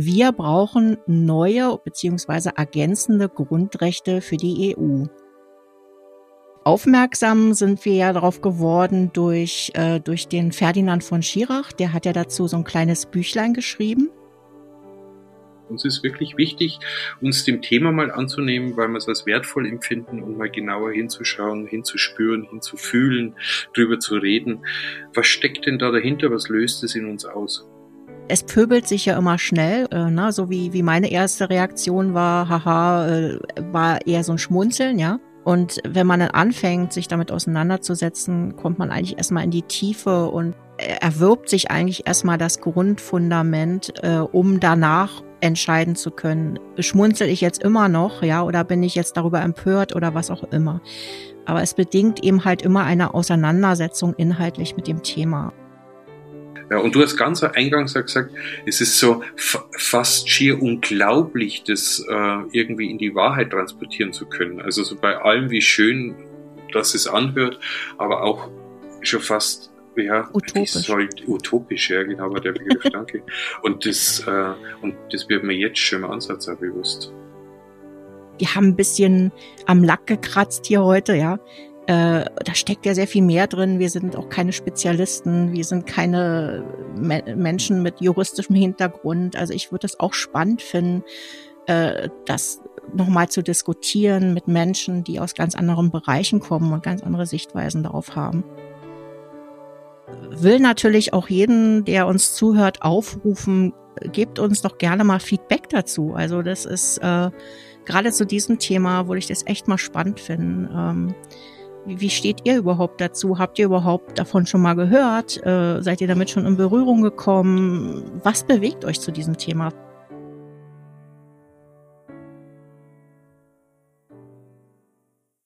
wir brauchen neue bzw. ergänzende Grundrechte für die EU. Aufmerksam sind wir ja darauf geworden durch, äh, durch den Ferdinand von Schirach. Der hat ja dazu so ein kleines Büchlein geschrieben. Uns ist wirklich wichtig, uns dem Thema mal anzunehmen, weil wir es als wertvoll empfinden und mal genauer hinzuschauen, hinzuspüren, hinzufühlen, drüber zu reden. Was steckt denn da dahinter? Was löst es in uns aus? Es pöbelt sich ja immer schnell, äh, ne? so wie, wie meine erste Reaktion war, haha, äh, war eher so ein Schmunzeln, ja. Und wenn man dann anfängt, sich damit auseinanderzusetzen, kommt man eigentlich erstmal in die Tiefe und erwirbt sich eigentlich erstmal das Grundfundament, äh, um danach entscheiden zu können, schmunzel ich jetzt immer noch, ja, oder bin ich jetzt darüber empört oder was auch immer. Aber es bedingt eben halt immer eine Auseinandersetzung inhaltlich mit dem Thema. Ja, und du hast ganz eingangs gesagt, es ist so fast schier unglaublich, das äh, irgendwie in die Wahrheit transportieren zu können. Also so bei allem, wie schön das es anhört, aber auch schon fast ja, utopisch. Halt utopisch, ja, genau, war der Begriff, danke. Und das, äh, und das wird mir jetzt schon im Ansatz auch bewusst. Wir haben ein bisschen am Lack gekratzt hier heute, ja. Äh, da steckt ja sehr viel mehr drin. Wir sind auch keine Spezialisten. Wir sind keine Me Menschen mit juristischem Hintergrund. Also ich würde es auch spannend finden, äh, das nochmal zu diskutieren mit Menschen, die aus ganz anderen Bereichen kommen und ganz andere Sichtweisen darauf haben will natürlich auch jeden, der uns zuhört, aufrufen, gebt uns doch gerne mal Feedback dazu. Also das ist äh, gerade zu diesem Thema, würde ich das echt mal spannend finden. Ähm, wie steht ihr überhaupt dazu? Habt ihr überhaupt davon schon mal gehört? Äh, seid ihr damit schon in Berührung gekommen? Was bewegt euch zu diesem Thema?